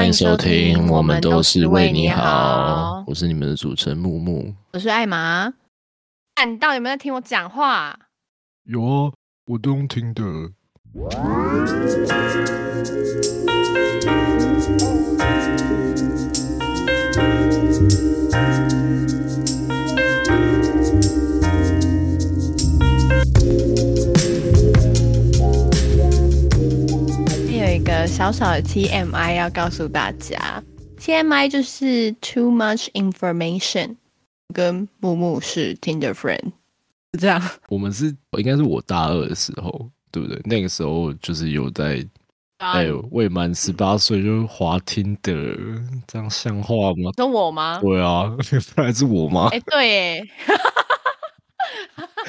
欢迎收听，我们都是为你好好。我是你们的主持人木木。我是艾玛。哎，你到底有没有在听我讲话？有啊，我都用听的。小小的 TMI 要告诉大家，TMI 就是 too much information，跟木木是 Tinder friend，是这样。我们是应该是我大二的时候，对不对？那个时候就是有在哎、未满十八岁就滑听的，这样像话吗？说我吗？对啊，不然是我吗？哎、对耶，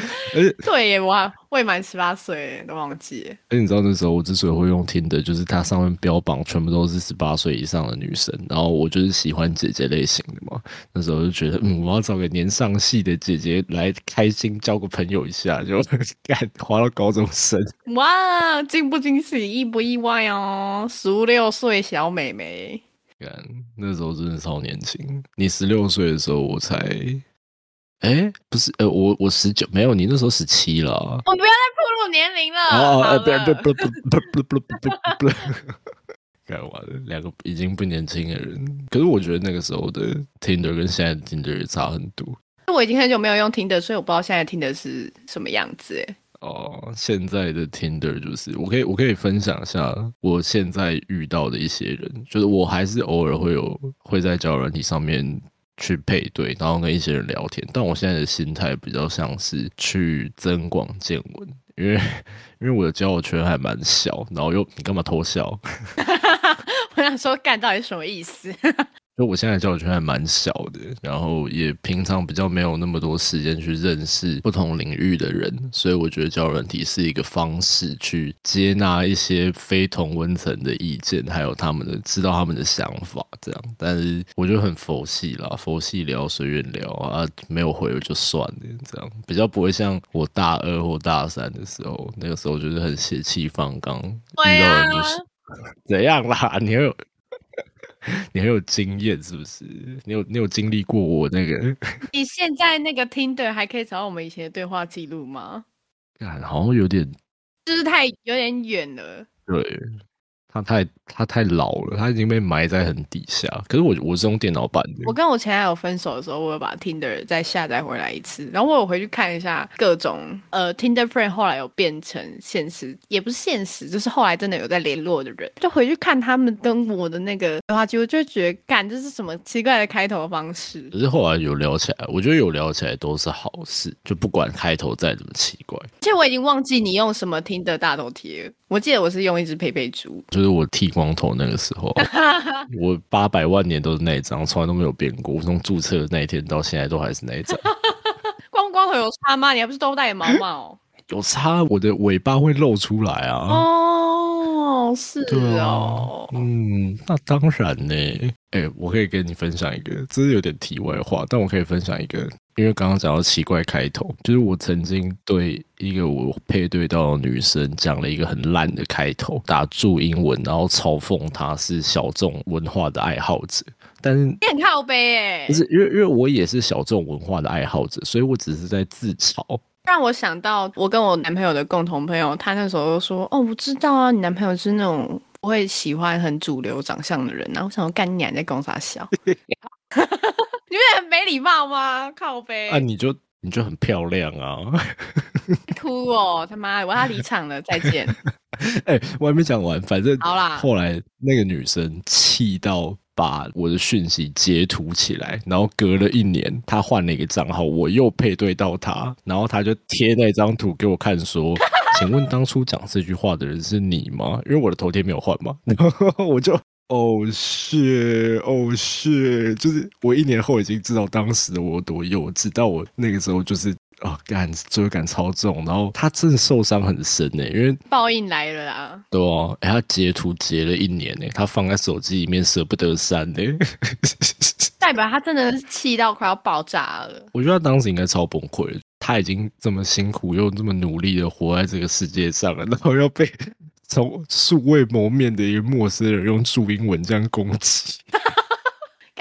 而且对耶，我还未满十八岁，都忘记了。而且你知道那时候我之所以会用听的，就是它上面标榜全部都是十八岁以上的女生，然后我就是喜欢姐姐类型的嘛。那时候就觉得，嗯，我要找个年上戏的姐姐来开心交个朋友一下，就 干滑到高中生。哇，惊不惊喜，意不意外哦？十六岁小美眉，干那时候真的超年轻。你十六岁的时候，我才，哎，不是，呃，我我十九，没有，你那时候十七了啊。我不要再暴露年龄了。哦，不了不不不不不不不不不，干完了，两个已经不年轻的人。可是我觉得那个时候的 Tinder 跟现在的 Tinder 也差很多。我已经很久没有用 Tinder，，所以我不知道现在 Tinder 是什么样子。哎，哦，现在的 Tinder 就是我可以我可以分享一下我现在遇到的一些人，就是我还是偶尔会有会在交友软体上面去配对，然后跟一些人聊天，但我现在的心态比较像是去增广见闻，因为因为我的交友圈还蛮小，然后又你干嘛偷笑？我想说，干到底什么意思？就我现在交友圈还蛮小的，然后也平常比较没有那么多时间去认识不同领域的人，所以我觉得交友软体是一个方式去接纳一些非同温层的意见，还有他们的知道他们的想法这样。但是我觉得很佛系啦，佛系聊随便聊啊，没有回我就算了，这样比较不会像我大二或大三的时候，那个时候就是很血气方刚，遇到啊人就是 怎样啦？你很有你很有经验是不是？你有你有经历过我那个，你现在那个 Tinder 还可以找到我们以前的对话记录吗？干好像有点就是太有点远了。对，他太他太老了，他已经被埋在很底下。可是我我是用电脑版的，我跟我前男友分手的时候，我有把 Tinder 再下载回来一次，然后我有回去看一下各种呃 Tinder friend 后来有变成现实，也不是现实，就是后来真的有在联络的人，就回去看他们跟我的那个对话记录，就觉得干这是什么奇怪的开头方式。可是后来有聊起来，我觉得有聊起来都是好事，就不管开头再怎么奇怪，而且我已经忘记你用什么 Tinder 大头贴，我记得我是用一只佩佩猪。就是我剃光头那个时候，我八百万年都是那一张，从来都没有变过。我从注册的那一天到现在都还是那一张。光光头有差吗？你还不是都戴毛毛？有差，我的尾巴会露出来啊。哦，是对啊哦，，嗯，那当然呢。哎、我可以跟你分享一个，这是有点题外话，但我可以分享一个，因为刚刚讲到奇怪开头，就是我曾经对一个我配对到的女生讲了一个很烂的开头，打注英文，然后嘲讽她是小众文化的爱好者，但是你很靠背哎不，是因为因为我也是小众文化的爱好者，所以我只是在自嘲。让我想到我跟我男朋友的共同朋友，他那时候就说：“哦，我知道啊，你男朋友是那种不会喜欢很主流长相的人。”然后我想说，干你娘你在跟我傻笑，你不觉得很没礼貌吗？靠背，啊，你就你就很漂亮啊！哭哦，他妈的，我要离场了，再见。哎、我还没讲完，反正好啦后来那个女生气到把我的讯息截图起来，然后隔了一年，他换了一个账号，我又配对到他，然后他就贴那张图给我看，说：“ 请问当初讲这句话的人是你吗？”因为我的头贴没有换嘛，然 后我就。哦是哦是，就是我一年后已经知道当时的我有多幼稚，但我那个时候就是啊，干罪恶感超重，然后他真的受伤很深呢，因为报应来了啦！对啊，哎、他截图截了一年呢，他放在手机里面舍不得删呢。代表他真的是气到快要爆炸了。我觉得他当时应该超崩溃的，他已经这么辛苦又这么努力的活在这个世界上了，然后要被从素未谋面的一个陌生人用注英文这样攻击。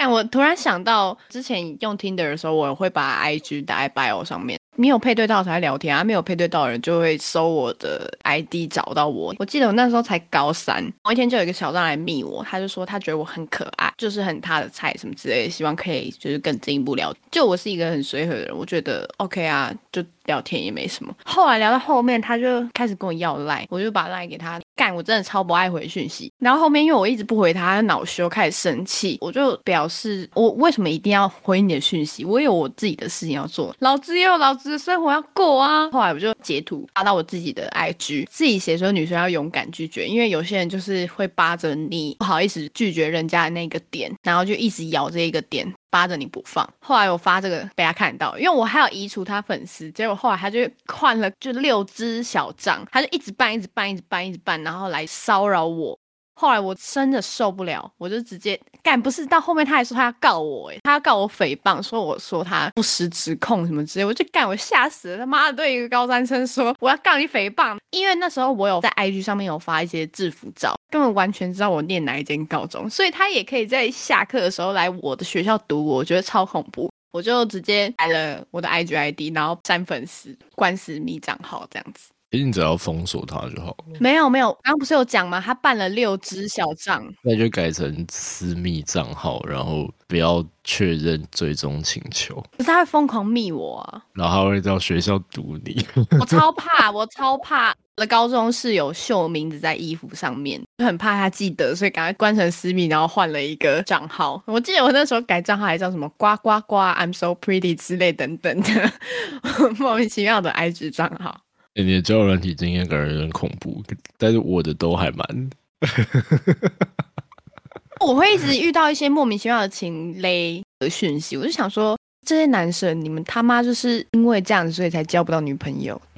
但我突然想到，之前用 Tinder 的时候，我会把 IG 打在 bio 上面。没有配对到才聊天啊，没有配对到的人就会搜我的 ID 找到我。我记得我那时候才高三，某一天就有一个小张来密我，他就说他觉得我很可爱，就是很他的菜什么之类的，希望可以就是更进一步聊。就我是一个很随和的人，我觉得 OK 啊，就聊天也没什么。后来聊到后面，他就开始跟我要赖，我就把赖给他。干，我真的超不爱回讯息。然后后面因为我一直不回他，他恼羞开始生气，我就表示我为什么一定要回你的讯息？我有我自己的事情要做，老子也有老子的生活要过啊。后来我就截图发到我自己的 IG，自己写说女生要勇敢拒绝，因为有些人就是会扒着你不好意思拒绝人家的那个点，然后就一直咬这一个点。扒着你不放，后来我发这个被他看到，因为我还有移除他粉丝，结果后来他就换了就六只小账，他就一直办，一直办，一直办，一直办，然后来骚扰我。后来我真的受不了，我就直接干，不是到后面他还说他要告我，诶，他要告我诽谤，说我说他不实指控什么之类，我就干，我吓死了，他妈的对一个高三生说我要告你诽谤，因为那时候我有在 IG 上面有发一些制服照，根本完全知道我念哪一间高中，所以他也可以在下课的时候来我的学校堵我，我觉得超恐怖，我就直接改了我的 IG ID，然后删粉丝、关私密账号这样子。其实你只要封锁他就好了。没有没有，刚刚不是有讲吗？他办了六只小账，那就改成私密账号，然后不要确认追踪请求。可是他会疯狂密我啊，然后他会到学校堵你。我超怕，我超怕。我的高中室友秀名字在衣服上面，就很怕他记得，所以赶快关成私密，然后换了一个账号。我记得我那时候改账号还叫什么“呱呱呱 I'm so pretty” 之类等等的 莫名其妙的 IG 账号。你的交友软体经验感觉有点恐怖，但是我的都还蛮。我会一直遇到一些莫名其妙的情勒的讯息，我就想说，这些男生你们他妈就是因为这样子，所以才交不到女朋友。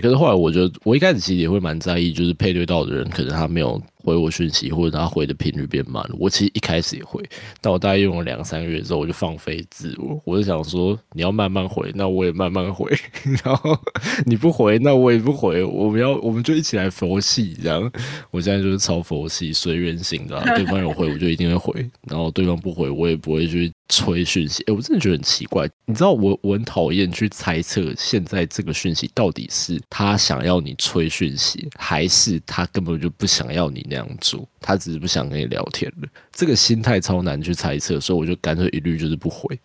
可是后来，我觉得我一开始其实也会蛮在意，就是配对到的人，可能他没有回我讯息，或者他回的频率变慢了。我其实一开始也会，但我大概用了两三个月之后，我就放飞自我，我就想说，你要慢慢回，那我也慢慢回，然后你不回，那我也不回，我们要我们就一起来佛系这样。我现在就是超佛系，随缘型的，对方有回我就一定会回，然后对方不回我也不会去。催讯息，哎，我真的觉得很奇怪。你知道，我我很讨厌去猜测现在这个讯息到底是他想要你催讯息，还是他根本就不想要你那样做，他只是不想跟你聊天了。这个心态超难去猜测，所以我就干脆一律就是不回。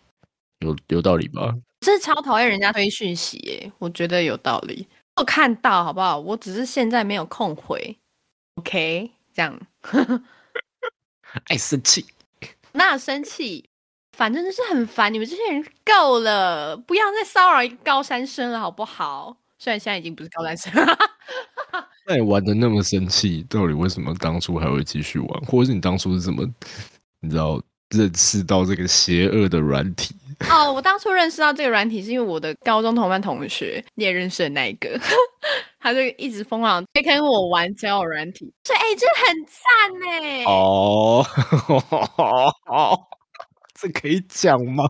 有有道理吧？这超讨厌人家推讯息，哎，我觉得有道理。我看到好不好？我只是现在没有空回。OK，这样。爱生气？那生气？反正就是很烦，你们这些人够了，不要再骚扰一个高三生了，好不好？虽然现在已经不是高三生，那你玩的那么生气，到底为什么当初还会继续玩？或者是你当初是怎么，你知道认识到这个邪恶的软体？哦，我当初认识到这个软体是因为我的高中同班同学，你也认识的那一个，他就一直疯狂在跟我玩交友软体，所以哎，这很赞呢。哦。这可以讲吗？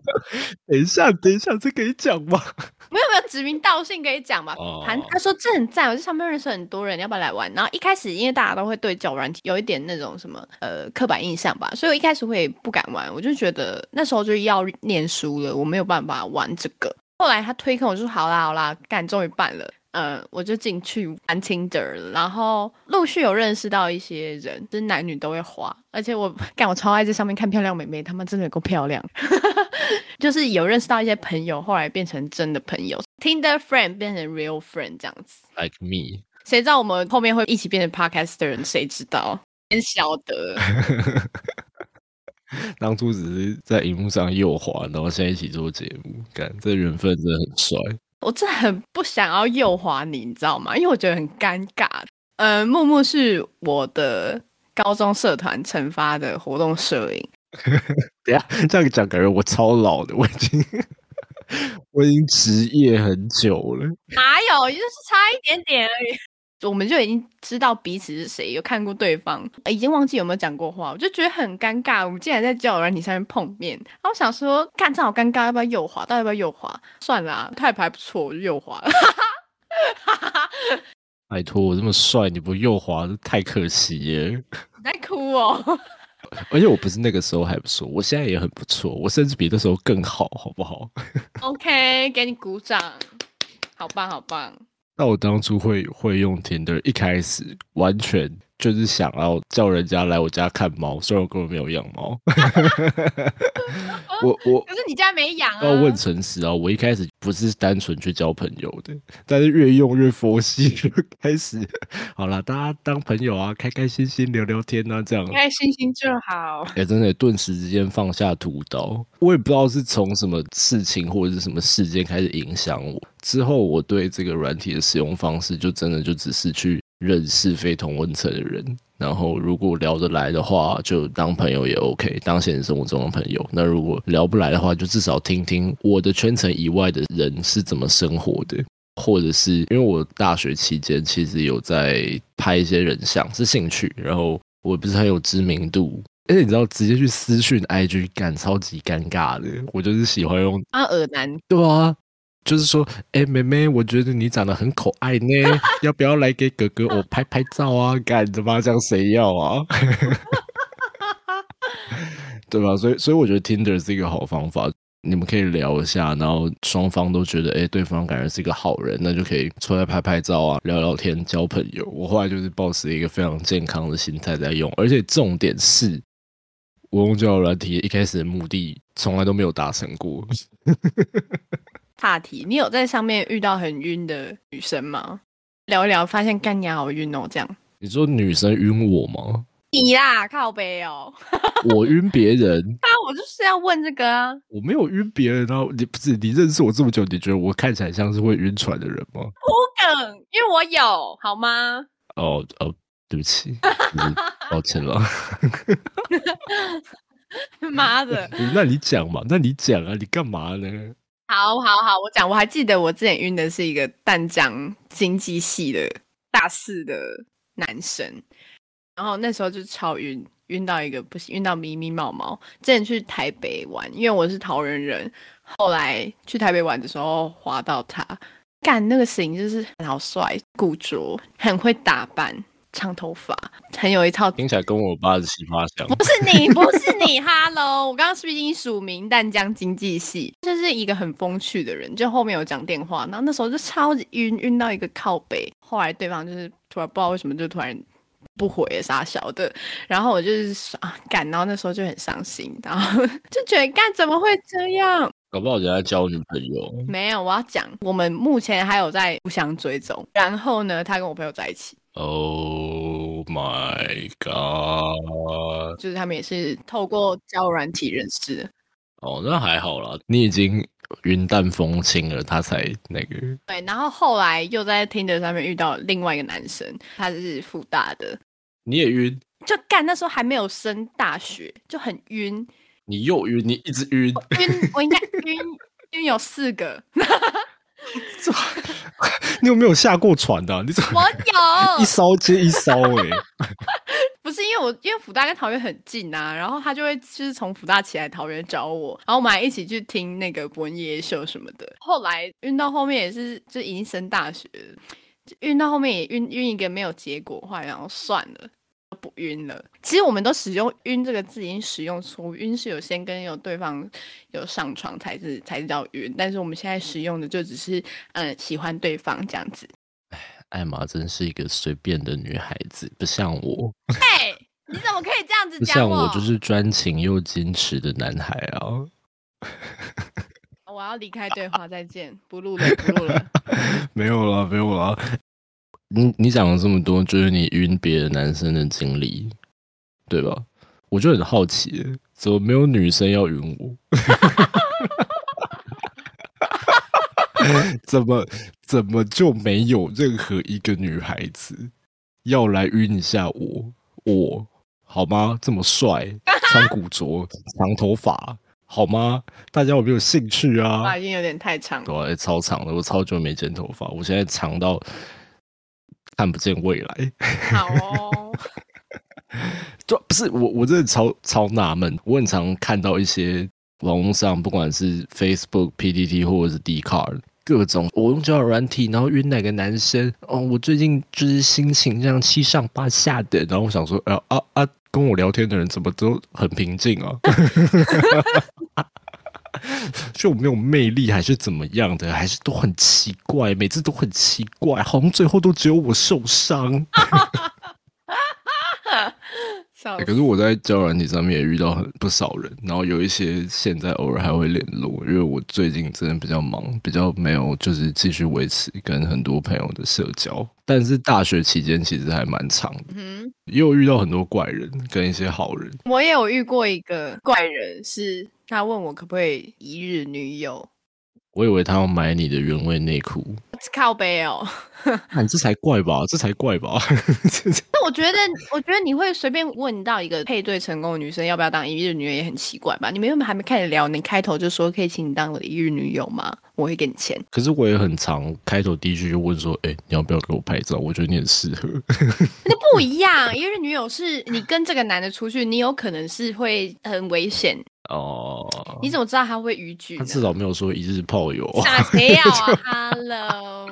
等一下，等一下，这可以讲吗？没有没有，指名道姓可以讲吧。他他说这很赞，我在上面认识很多人，要不要来玩？然后一开始因为大家都会对脚软体有一点那种什么呃刻板印象吧，所以我一开始会不敢玩。我就觉得那时候就要念书了，我没有办法玩这个。后来他推坑，我就说好啦好啦，干终于办了。嗯，我就进去玩 Tinder，然后陆续有认识到一些人，就是男女都会滑，而且我干我超爱在上面看漂亮美眉，他们真的够漂亮，就是有认识到一些朋友，后来变成真的朋友，Tinder friend 变成 real friend 这样子，like me，谁知道我们后面会一起变成 podcast 的人，谁知道？先晓得，当初只是在荧幕上右滑，然后现在一起做节目，干这缘分真的很帅。我真的很不想要诱滑你，你知道吗？因为我觉得很尴尬。呃，木木是我的高中社团惩罚的活动摄影。等下这样讲，感觉我超老的，我已经我已经职业很久了。哪有，就是差一点点而已。我们就已经知道彼此是谁，有看过对方，已经忘记有没有讲过话，我就觉得很尴尬。我们竟然在交友软体上面碰面，然后想说，看这好尴尬，要不要右滑？到底要不要右滑？算了，太牌不错，我就右滑了。拜托，我这么帅，你不右滑太可惜耶。你在哭哦。而且我不是那个时候还不错，我现在也很不错，我甚至比那时候更好，好不好？OK，给你鼓掌，好棒好棒。那我当初会会用 Tinder，一开始完全就是想要叫人家来我家看猫，虽然我根本没有养猫。我我可是你家没养啊？要问诚实啊，我一开始不是单纯去交朋友的，但是越用越佛系，就开始好了，大家当朋友啊，开开心心聊聊天啊，这样。开开心心就好。哎、真的顿时之间放下屠刀，我也不知道是从什么事情或者是什么事件开始影响我。之后我对这个软体的使用方式，就真的就只是去认识非同温层的人，然后如果聊得来的话，就当朋友也 OK，当现实生活中的朋友。那如果聊不来的话，就至少听听我的圈层以外的人是怎么生活的。或者是因为我大学期间其实有在拍一些人像，是兴趣，然后我不是很有知名度，而且你知道直接去私讯 IG 干超级尴尬的，我就是喜欢用啊，耳男，对啊，就是说，哎、妹妹，我觉得你长得很可爱呢，要不要来给哥哥我拍拍照啊？干的嘛这样谁要啊？对吧？所以，所以我觉得 Tinder 是一个好方法，你们可以聊一下，然后双方都觉得，哎、对方感觉是一个好人，那就可以出来拍拍照啊，聊聊天，交朋友。我后来就是保持一个非常健康的心态在用，而且重点是，我用交友软体一开始的目的从来都没有达成过。岔题，你有在上面遇到很晕的女生吗？聊一聊，发现干娘好晕哦，这样。你说女生晕我吗？你啦，靠背哦。我晕别人，啊，我就是要问这个啊。我没有晕别人啊！你不是你认识我这么久，你觉得我看起来像是会晕船的人吗？不梗，因为我有，好吗？哦哦，对不起，抱歉了。妈的，那你讲嘛？那你讲啊？你干嘛呢？好好好，我讲，我还记得我之前晕的是一个淡江经济系的大四的男生，然后那时候就超晕，晕到一个不行，晕到迷迷毛毛。之前去台北玩，因为我是桃园人，后来去台北玩的时候滑到他，干那个型就是好帅，古着，很会打扮，长头发，很有一套听起来跟我八十七八像。不是你，不是你，Hello！我刚刚是不是已经署名淡江经济系？就是一个很风趣的人，就后面有讲电话，然后那时候就超级晕，晕到一个靠北。后来对方就是突然不知道为什么就突然不回了，傻小的。然后我就是啊干，然后那时候就很伤心，然后就觉得干怎么会这样？搞不好人家交女朋友，没有，我要讲，我们目前还有在互相追踪。然后呢，他跟我朋友在一起，Oh my god！就是他们也是透过交友软体认识的。哦，那还好啦，你已经云淡风轻了，他才那个。对，然后后来又在 Tinder 上面遇到另外一个男生，他是复大的，你也晕，就干那时候还没有升大学，就很晕，你又晕，你一直晕。晕我应该晕晕有四个，你有没有下过船的啊、你怎么我有一艘接一艘哎、不是因为我因为福大跟桃园很近啊，然后他就会就是从福大起来桃园找我，然后我们还一起去听那个伯恩夜夜秀什么的。后来运到后面也是就已经升大学了，就晕到后面也运运一个没有结果，后来然后算了。不晕了。其实我们都使用“晕”这个字，已经使用错误。晕是有先跟有对方有上床才是才是叫晕，但是我们现在使用的就只是嗯、呃喜欢对方这样子。艾玛真是一个随便的女孩子，不像我，嘿，你怎么可以这样子像我就是专情又矜持的男孩啊。我要离开对话，再见，不录了，不录了。没有了，没有了。你你讲了这么多，就是你晕别的男生的经历，对吧？我就很好奇，怎么没有女生要晕我？怎么怎么就没有任何一个女孩子要来晕一下我？我好吗？这么帅，穿古着，长头发，好吗？大家有没有兴趣啊？话已经有点太长了。对啊、欸超长了，我超久没剪头发，我现在长到看不见未来。好哦，就不是我，我真的超超纳闷。我很常看到一些网络上，不管是 Facebook、PTT 或者是 d c a r 各种我用交友软体，然后约哪个男生哦，我最近就是心情这样七上八下的，然后我想说，啊啊啊，跟我聊天的人怎么都很平静啊？就我没有魅力，还是怎么样的？还是都很奇怪，每次都很奇怪，好像最后都只有我受伤。可是我在交友软体上面也遇到很不少人，然后有一些现在偶尔还会联络，因为我最近真的比较忙，比较没有就是继续维持跟很多朋友的社交。但是大学期间其实还蛮长的，嗯，也有遇到很多怪人跟一些好人。我也有遇过一个怪人，是他问我可不可以一日女友。我以为他要买你的原味内裤，靠背哦，你这才怪吧，这才怪吧。那我觉得，我觉得你会随便问到一个配对成功的女生要不要当一日女友也很奇怪吧？你们又还没开始聊，你开头就说可以请你当我的一日女友吗？我会给你钱。可是我也很常开头第一句就问说，哎，你要不要给我拍照？我觉得你很适合。那不一样，一日女友是你跟这个男的出去，你有可能是会很危险。哦，你怎么知道他会逾矩？他至少没有说一日炮友。傻谁要啊？Hello，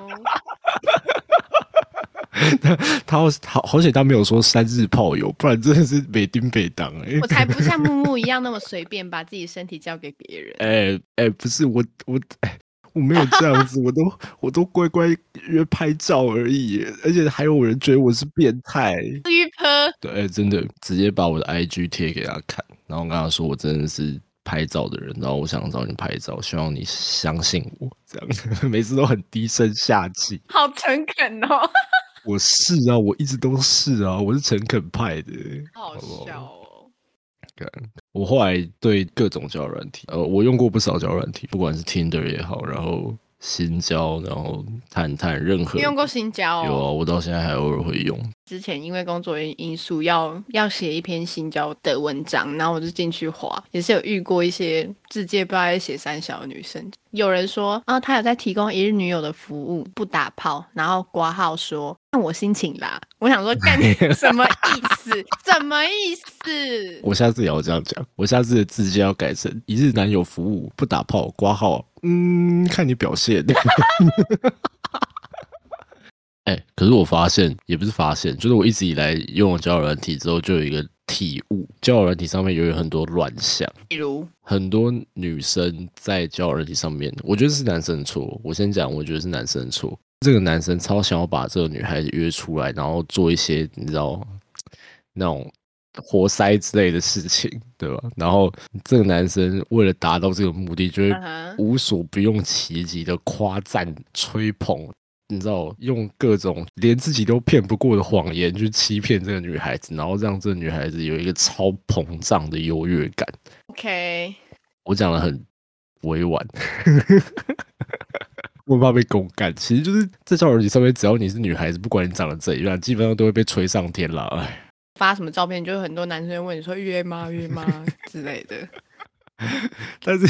他他好好险，他没有说三日炮友，不然真的是北丁北当哎。我才不像木木一样那么随便把自己身体交给别人。哎哎，不是我我哎，我没有这样子，我都我都乖乖约拍照而已，而且还有人觉得我是变态。鱼婆，对，真的直接把我的 IG 贴给他看。然后跟他说：“我真的是拍照的人，然后我想找你拍照，希望你相信我。这样 每次都很低声下气，好诚恳哦。我是啊，我一直都是啊，我是诚恳派的。好笑哦。我后来对各种交友软体，呃，我用过不少交友软体，不管是 Tinder 也好，然后。新交，然后探探任何你用过新交，有啊，我到现在还偶尔会用。之前因为工作因素要要写一篇新交的文章，然后我就进去划，也是有遇过一些字界不知道在写三小的女生。有人说啊，他有在提供一日女友的服务，不打炮，然后挂号说看我心情啦。我想说 干什么意思？什么意思？我下次也要这样讲，我下次的字界要改成一日男友服务，不打炮，挂号。嗯，看你表现。哎，可是我发现，也不是发现，就是我一直以来用了交友软体之后，就有一个体悟：交友软体上面有很多乱象。比如，很多女生在交友软体上面，我觉得是男生的错。我先讲，我觉得是男生的错。这个男生超想要把这个女孩子约出来，然后做一些你知道那种。活塞之类的事情，对吧？然后这个男生为了达到这个目的，就会无所不用其极的夸赞、吹捧，你知道，用各种连自己都骗不过的谎言去欺骗这个女孩子，然后让这个女孩子有一个超膨胀的优越感。OK，我讲的很委婉，我怕被公干。其实就是在交友软件上面，只要你是女孩子，不管你长得怎样，基本上都会被吹上天了。哎。发什么照片，就很多男生问你说约吗约吗 之类的。但是，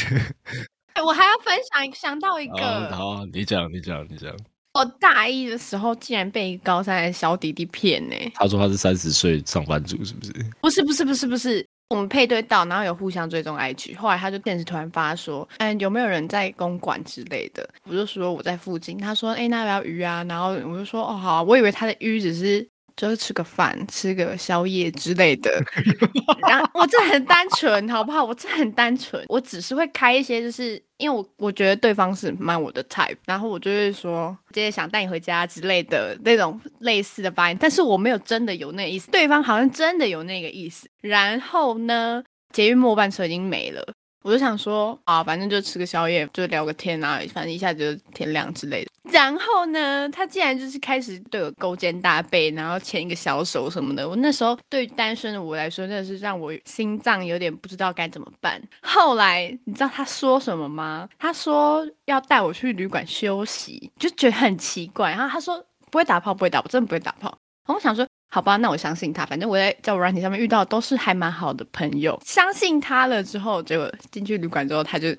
我还要分享想到一个，好，你讲你讲你讲。我大一的时候竟然被一高三的小弟弟骗呢。他说他是三十岁上班族，是不是？不是不是不是不是，我们配对到，然后有互相追踪 IG，后来他就电视突然发说，嗯，有没有人在公馆之类的？我就说我在附近。他说，哎，那要不要鱼啊？然后我就说，哦好，我以为他的鱼只是。就是吃个饭、吃个宵夜之类的，然后我这很单纯，好不好？我这很单纯，我只是会开一些，就是因为我我觉得对方是蛮我的 type，然后我就会说，今天想带你回家之类的那种类似的发言，但是我没有真的有那个意思，对方好像真的有那个意思。然后呢，捷运末班车已经没了。我就想说啊，反正就吃个宵夜，就聊个天啊，反正一下子就天亮之类的。然后呢，他竟然就是开始对我勾肩搭背，然后牵一个小手什么的。我那时候对单身的我来说，真的是让我心脏有点不知道该怎么办。后来你知道他说什么吗？他说要带我去旅馆休息，就觉得很奇怪。然后他说不会打炮，不会打，我真的不会打炮。我想说。好吧，那我相信他。反正我在交友软体上面遇到都是还蛮好的朋友，相信他了之后，结果进去旅馆之后，他就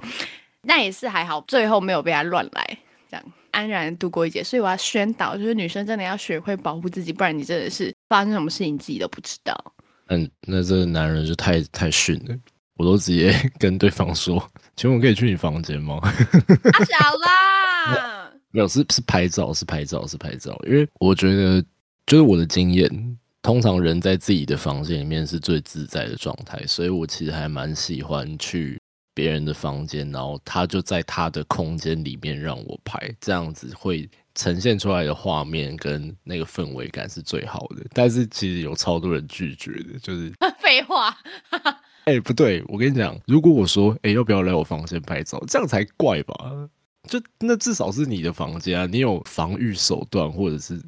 那也是还好，最后没有被他乱来，这样安然度过一劫。所以我要宣导，就是女生真的要学会保护自己，不然你真的是发生什么事情自己都不知道。嗯，那这个男人就太太逊了，我都直接跟对方说：“请问我可以去你房间吗？”阿小啦。没有是是拍照，是拍照，是拍照。因为我觉得，就是我的经验，通常人在自己的房间里面是最自在的状态，所以我其实还蛮喜欢去别人的房间，然后他就在他的空间里面让我拍，这样子会呈现出来的画面跟那个氛围感是最好的。但是其实有超多人拒绝的，就是 废话，哎、不对，我跟你讲，如果我说，哎、要不要来我房间拍照，这样才怪吧？就那至少是你的房间啊，你有防御手段，或者是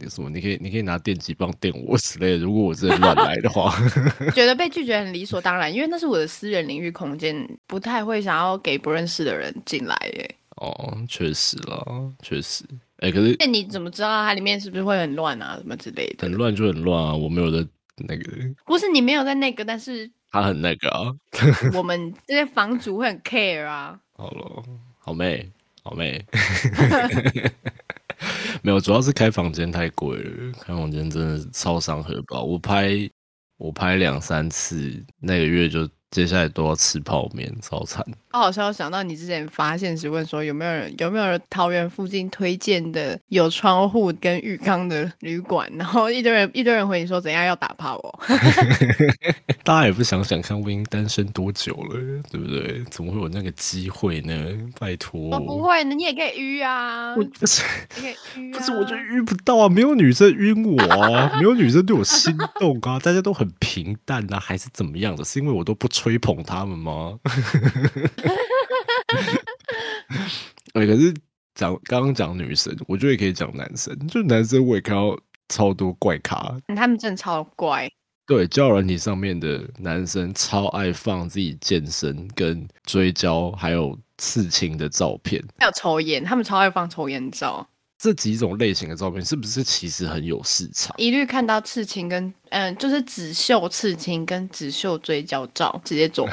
那什么，你可以你可以拿电击棒电我之类的。如果我真的乱来的话，觉得被拒绝很理所当然，因为那是我的私人领域空间，不太会想要给不认识的人进来耶。哦，确实啦，确实，哎、可是那你怎么知道它里面是不是会很乱啊，什么之类的很？乱就很乱啊，我没有在那个，不是你没有在那个，但是他很那个啊。我们 这些房主会很 care 啊。好了，好妹，好妹，没有，主要是开房间太贵了，开房间真的是超伤荷包。我拍我拍两三次，那个月就接下来都要吃泡面，早餐。我好像想到你之前发现时问说有没有人有没有人桃园附近推荐的有窗户跟浴缸的旅馆，然后一堆人一堆人回你说怎样要打炮哦 大家也不想想看我已经单身多久了，对不对？怎么会有那个机会呢？拜托，我不会呢，你也可以约啊，我不是你可以约、啊，不是，我就遇不到啊，没有女生晕我啊，没有女生对我心动啊，大家都很平淡啊，还是怎么样的？是因为我都不吹捧他们吗？对，可是讲刚刚讲女生，我觉得也可以讲男生，就男生我也看到超多怪咖，嗯他们真的超怪，对，交友软体上面的男生超爱放自己健身、跟追焦还有刺青的照片，还有抽烟，他们超爱放抽烟照，这几种类型的照片是不是其实很有市场？一律看到刺青跟嗯，就是只秀刺青跟只秀追焦照，直接走。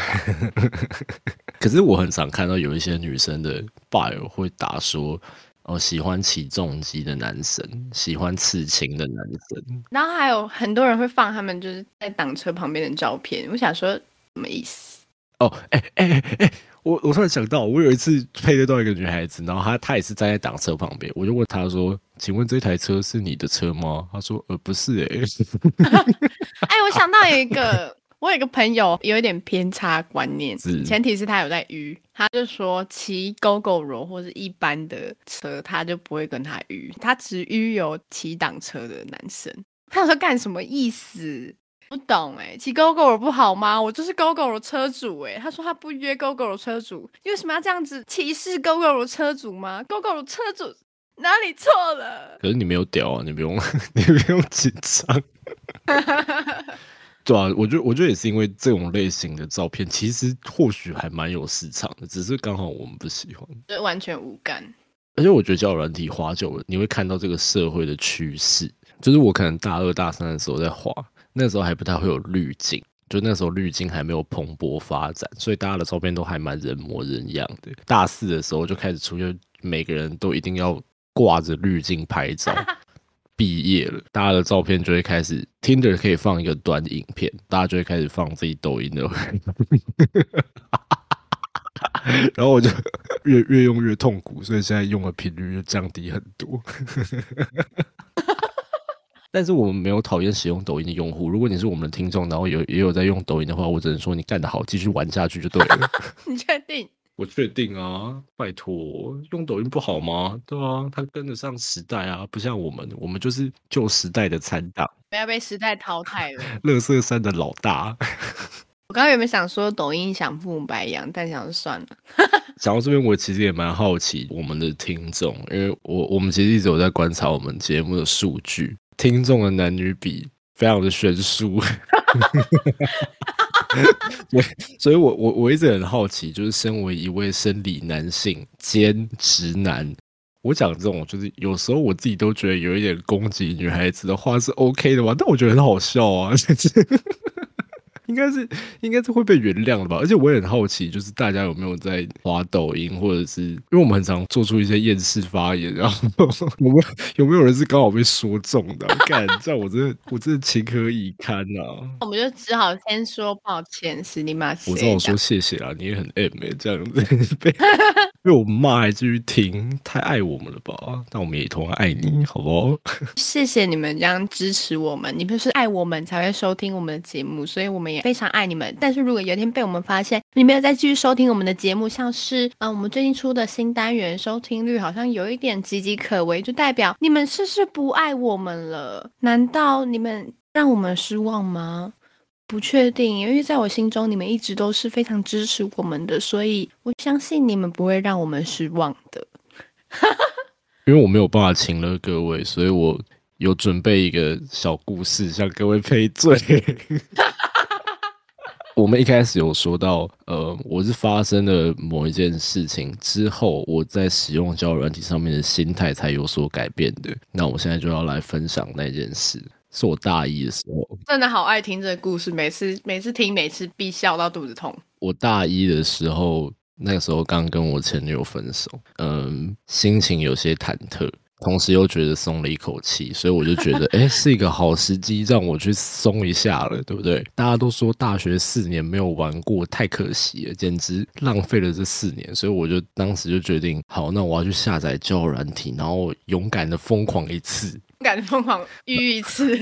可是我很常看到有一些女生的 bio 会打说，哦，喜欢起重机的男生，喜欢刺青的男生。然后还有很多人会放他们就是在挡车旁边的照片，我想说什么意思？哦，哎哎哎哎，我我突然想到，我有一次配对到一个女孩子，然后她她也是站在挡车旁边，我就问她说：“请问这台车是你的车吗？”她说：“呃，不是、欸，哎，我想到有一个，我有一个朋友有一点偏差观念，前提是他有在约，他就说骑 GoGo 罗或是一般的车，他就不会跟他约，他只约有骑挡车的男生。他想说干什么意思？不懂哎、骑 GoGo 不好吗？我就是 GoGo 的车主哎、他说他不约 GoGo 的车主，你为什么要这样子歧视 GoGo 的车主吗？GoGo 的车主哪里错了？可是你没有屌啊，你不用 你不用紧张。”对啊，我觉得我觉得也是因为这种类型的照片，其实或许还蛮有市场的，只是刚好我们不喜欢。就完全无感。而且我觉得交友软体滑久了，你会看到这个社会的趋势。就是我可能大二大三的时候在滑，那时候还不太会有滤镜，就那时候滤镜还没有蓬勃发展，所以大家的照片都还蛮人模人样的。大四的时候就开始出现，每个人都一定要挂着滤镜拍照。毕业了，大家的照片就会开始，Tinder 可以放一个短影片，大家就会开始放自己抖音的，然后我就越越用越痛苦，所以现在用的频率就降低很多。但是我们没有讨厌使用抖音的用户，如果你是我们的听众，然后有也有在用抖音的话，我只能说你干得好，继续玩下去就对了。你确定？我确定啊，拜托，用抖音不好吗？对啊，它跟得上时代啊，不像我们，我们就是旧时代的残党，不要被时代淘汰了。乐色山的老大。我刚刚原本想说抖音想父母白养，但想说算了。讲到这边，我其实也蛮好奇我们的听众，因为我我们其实一直有在观察我们节目的数据，听众的男女比非常的悬殊。对，所以我我我一直很好奇，就是身为一位生理男性兼直男，我讲这种就是有时候我自己都觉得有一点攻击女孩子的话是 OK 的嘛，但我觉得很好笑啊。应该是应该是会被原谅的吧。而且我也很好奇，就是大家有没有在滑抖音，或者是因为我们很常做出一些厌世发言，然后有没有有没有人是刚好被说中的？干，这样我真的我真的情何以堪呐！我们就只好先说抱歉，是你妈。我只好说谢谢啦，你也很 M 哎，这样子被 被我骂还继续听，太爱我们了吧？那我们也同样爱你，好不好？谢谢你们这样支持我们，你们是爱我们才会收听我们的节目，所以我们也非常爱你们。但是如果有一天被我们发现你没有再继续收听我们的节目，像是呃，我们最近出的新单元收听率好像有一点岌岌可危，就代表你们是不是不爱我们了？难道你们让我们失望吗？不确定，因为在我心中你们一直都是非常支持我们的，所以我相信你们不会让我们失望的。因为我没有办法请了各位，所以我有准备一个小故事向各位赔罪。我们一开始有说到，呃，我是发生了某一件事情之后，我在使用交友软体上面的心态才有所改变的。那我现在就要来分享那件事，是我大一的时候，真的好爱听这个故事，每次每次听，每次必笑到肚子痛。我大一的时候。那个时候刚跟我前女友分手，嗯，心情有些忐忑，同时又觉得松了一口气，所以我就觉得，哎，是一个好时机让我去松一下了，对不对？大家都说大学四年没有玩过，太可惜了，简直浪费了这四年，所以我就当时就决定，好，那我要去下载交友软体，然后勇敢的疯狂一次，勇敢的疯狂遇一次，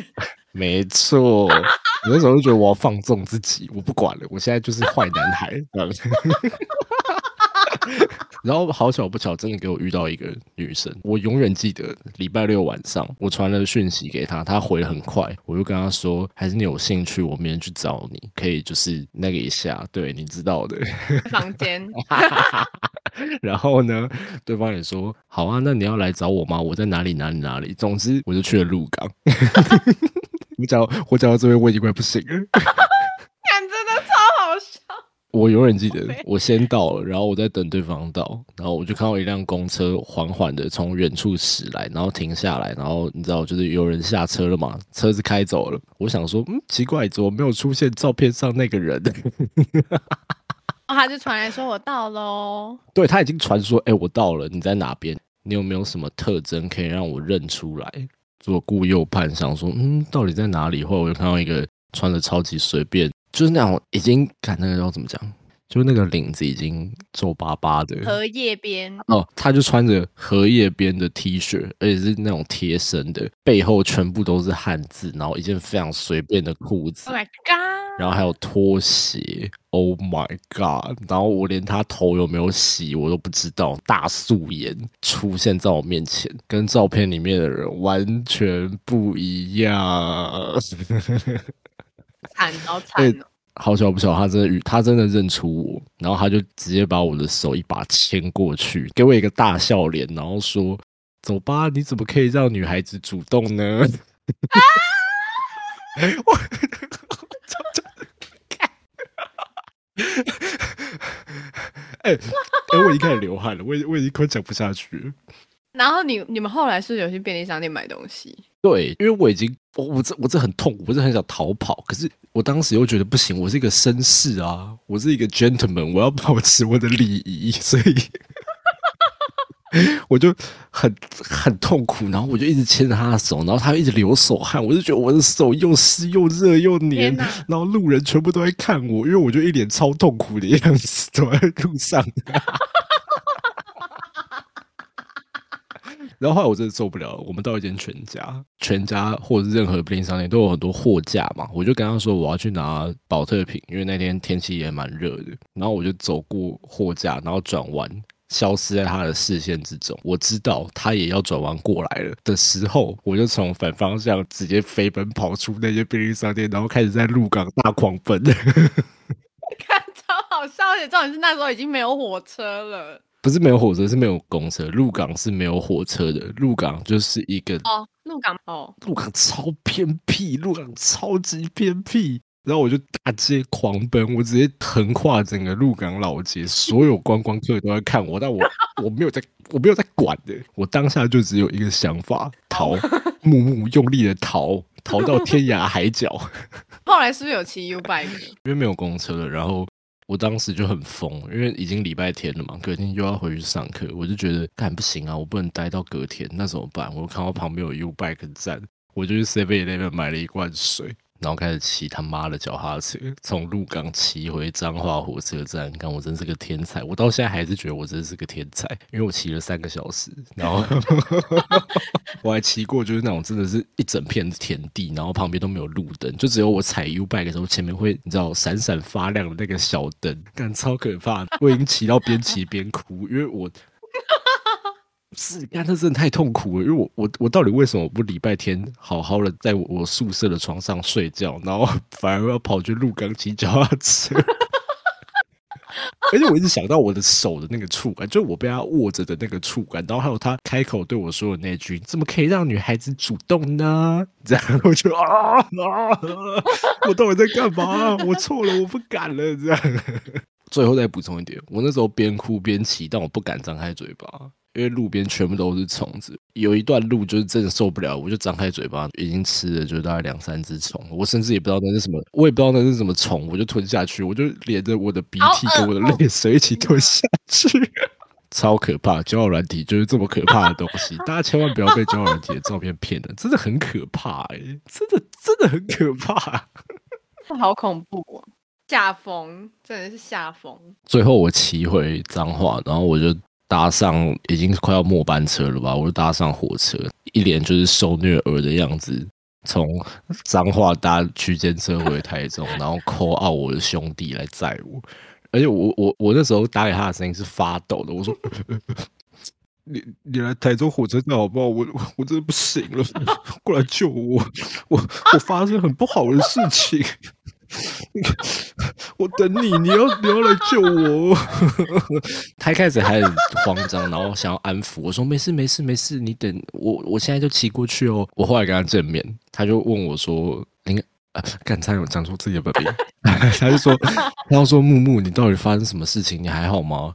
没错，我那时候就觉得我要放纵自己，我不管了，我现在就是坏男孩，这样。然后好巧不巧，真的给我遇到一个女生，我永远记得礼拜六晚上，我传了讯息给她，她回很快，我就跟她说，还是你有兴趣，我明天去找你，可以就是那个一下，对，你知道的，房间。然后呢，对方也说好啊，那你要来找我吗？我在哪里哪里哪里？总之，我就去了鹿港。我讲我讲到这边，我已经快不行了。我永远记得，我先到了，然后我在等对方到，然后我就看到一辆公车缓缓的从远处驶来，然后停下来，然后你知道，就是有人下车了嘛，车子开走了。我想说，嗯，奇怪，怎么没有出现照片上那个人？哦，他就传来说我到喽。对他已经传说，哎，我到了，你在哪边？你有没有什么特征可以让我认出来？左顾右盼，想说，嗯，到底在哪里？后来我就看到一个穿的超级随便。就是那种已经看那个要怎么讲，就是那个领子已经皱巴巴的。荷叶边。哦，他就穿着荷叶边的 T 恤，而且是那种贴身的，背后全部都是汉字，然后一件非常随便的裤子，Oh my God，然后还有拖鞋，Oh my God，然后我连他头有没有洗我都不知道，大素颜出现在我面前，跟照片里面的人完全不一样。惨，好惨哦！好巧不巧，他真的，他真的认出我，然后他就直接把我的手一把牵过去，给我一个大笑脸，然后说：“走吧，你怎么可以让女孩子主动呢？” 我，哎哎，我已经开始流汗了，我我已经快讲不下去了。然后你你们后来是有去便利商店买东西？对，因为我已经我我这我这很痛苦，我是很想逃跑，可是我当时又觉得不行，我是一个绅士啊，我是一个 gentleman，我要保持我的礼仪，所以我就很很痛苦，然后我就一直牵着他的手，然后他一直流手汗，我就觉得我的手又湿又热又黏，然后路人全部都在看我，因为我就一脸超痛苦的样子走在路上。然后后来我真的受不了，我们到一间全家，全家或者是任何便利商店都有很多货架嘛，我就跟他说我要去拿保特瓶，因为那天天气也蛮热的。然后我就走过货架，然后转弯，消失在他的视线之中。我知道他也要转弯过来了的时候，我就从反方向直接飞奔跑出那间便利商店，然后开始在鹿港大狂奔。看超好笑，而且重点是那时候已经没有火车了。不是没有火车，是没有公车。鹿港是没有火车的，鹿港就是一个哦，鹿港哦，鹿港超偏僻，鹿港超级偏僻。然后我就大街狂奔，我直接横跨整个鹿港老街，所有观光客都在看我，但我 我没有在，我没有在管的。我当下就只有一个想法：逃，木木用力的逃。逃到天涯海角。后来是不是有骑 U bike？因为没有公车了，然后我当时就很疯，因为已经礼拜天了嘛，隔天又要回去上课，我就觉得干不行啊，我不能待到隔天，那怎么办？我看到旁边有 U bike 站，我就去 Seven Eleven 买了一罐水。然后开始骑他妈的脚踏车，从鹿港骑回彰化火车站。看我真是个天才，我到现在还是觉得我真是个天才，因为我骑了三个小时，然后 我还骑过就是那种真的是一整片田地，然后旁边都没有路灯，就只有我踩 U bike 的时候前面会你知道闪闪发亮的那个小灯，干超可怕。我已经骑到边骑边哭，因为我。是，干那真的太痛苦了，因为我我我到底为什么不礼拜天好好的在我宿舍的床上睡觉，然后反而要跑去鹿港骑脚踏车？而且我一直想到我的手的那个触感，就是我被他握着的那个触感，然后还有他开口对我说的那句：“怎么可以让女孩子主动呢？”这样我就啊啊！我到底在干嘛？我错了，我不敢了。这样，最后再补充一点，我那时候边哭边骑，但我不敢张开嘴巴。因为路边全部都是虫子，有一段路就是真的受不了，我就张开嘴巴，已经吃了就大概两三只虫，我甚至也不知道那是什么，我也不知道那是什么虫，我就吞下去，我就连着我的鼻涕跟我的泪水一起吞下去，超可怕！交友软体就是这么可怕的东西，大家千万不要被交友软体的照片骗了，真的很可怕哎，真的真的很可怕，好恐怖哦！下风真的是下风。最后我骑回脏话，然后我就。搭上已经快要末班车了吧？我就搭上火车，一脸就是受虐儿的样子，从彰化搭区间车回台中，然后 call out 我的兄弟来载我。而且我我我那时候打给他的声音是发抖的，我说：“ 你你来台中火车站好不好？我我真的不行了，过来救我！我我发生很不好的事情。” 我等你，你要你要来救我。他一开始还很慌张，然后想要安抚我说：“没事没事没事，你等我，我现在就骑过去哦。”我后来跟他正面，他就问我说：“您刚才有讲出自己的本名？” 他就说：“他要说木木，你到底发生什么事情？你还好吗？”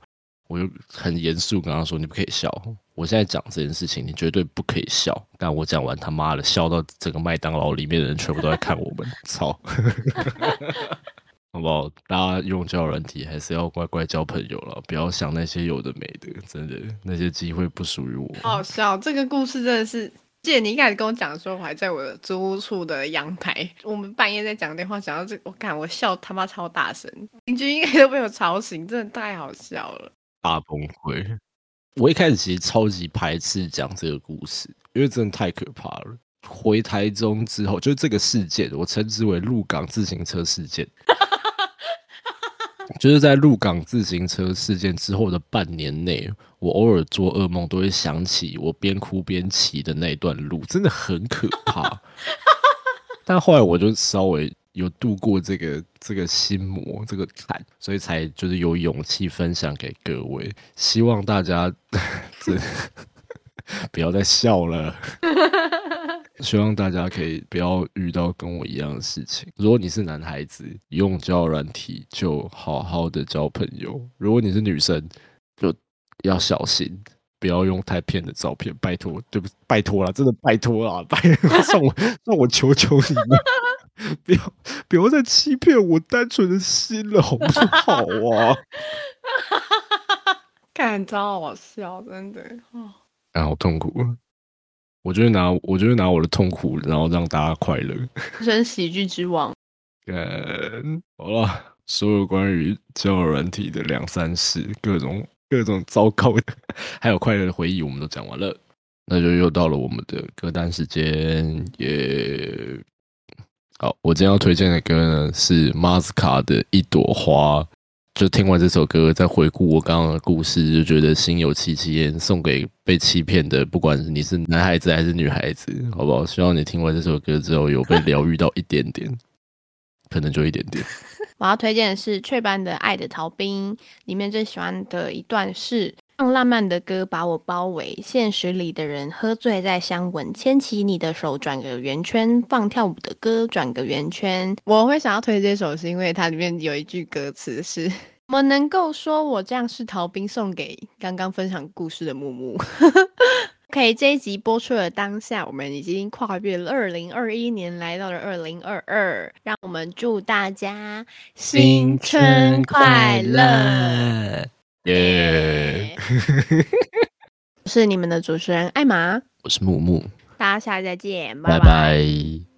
我就很严肃跟他说：“你不可以笑。我现在讲这件事情，你绝对不可以笑。但我讲完，他妈的笑到整个麦当劳里面的人全部都在看我们，操！好不好？大家用交友软体还是要乖乖交朋友了，不要想那些有的没的。真的，那些机会不属于我。好笑，这个故事真的是。记得你一开始跟我讲的时候，我还在我的租屋处的阳台。我们半夜在讲电话，讲到这，我看我笑他妈超大声，邻居应该都被我吵醒，真的太好笑了。大崩溃！我一开始其实超级排斥讲这个故事，因为真的太可怕了。回台中之后，就是这个事件，我称之为鹿港自行车事件。就是在鹿港自行车事件之后的半年内，我偶尔做噩梦都会想起我边哭边骑的那段路，真的很可怕。但后来我就稍微。有度过这个这个心魔这个坎，所以才就是有勇气分享给各位。希望大家 这不要再笑了。希望大家可以不要遇到跟我一样的事情。如果你是男孩子，用交软体就好好的交朋友；如果你是女生，就要小心，不要用太骗的照片。拜托，对不？拜托了，真的拜托了，拜算 我算我求求你们。不要不要再欺骗我单纯的心了，好不好啊？看超好笑，真的哦，啊，好痛苦。我觉得拿，我觉得拿我的痛苦，然后让大家快乐，真喜剧之王。嗯，好了，所有关于交友软体的两三事，各种各种糟糕的，还有快乐的回忆，我们都讲完了。那就又到了我们的歌单时间，也。好，我今天要推荐的歌呢是马斯卡的一朵花。就听完这首歌，再回顾我刚刚的故事，就觉得心有戚戚焉。送给被欺骗的，不管你是男孩子还是女孩子，好不好？希望你听完这首歌之后，有被疗愈到一点点，可能就一点点。我要推荐的是雀斑的《爱的逃兵》，里面最喜欢的一段是。用浪漫的歌把我包围，现实里的人喝醉在相吻，牵起你的手转个圆圈，放跳舞的歌转个圆圈。我会想要推这首，是因为它里面有一句歌词是：我能够说我这样是逃兵，送给刚刚分享故事的木木。OK，这一集播出的当下，我们已经跨越了二零二一年，来到了二零二二。让我们祝大家新春快乐！耶！我 是你们的主持人艾玛，我是木木，大家下次再见，拜拜。拜。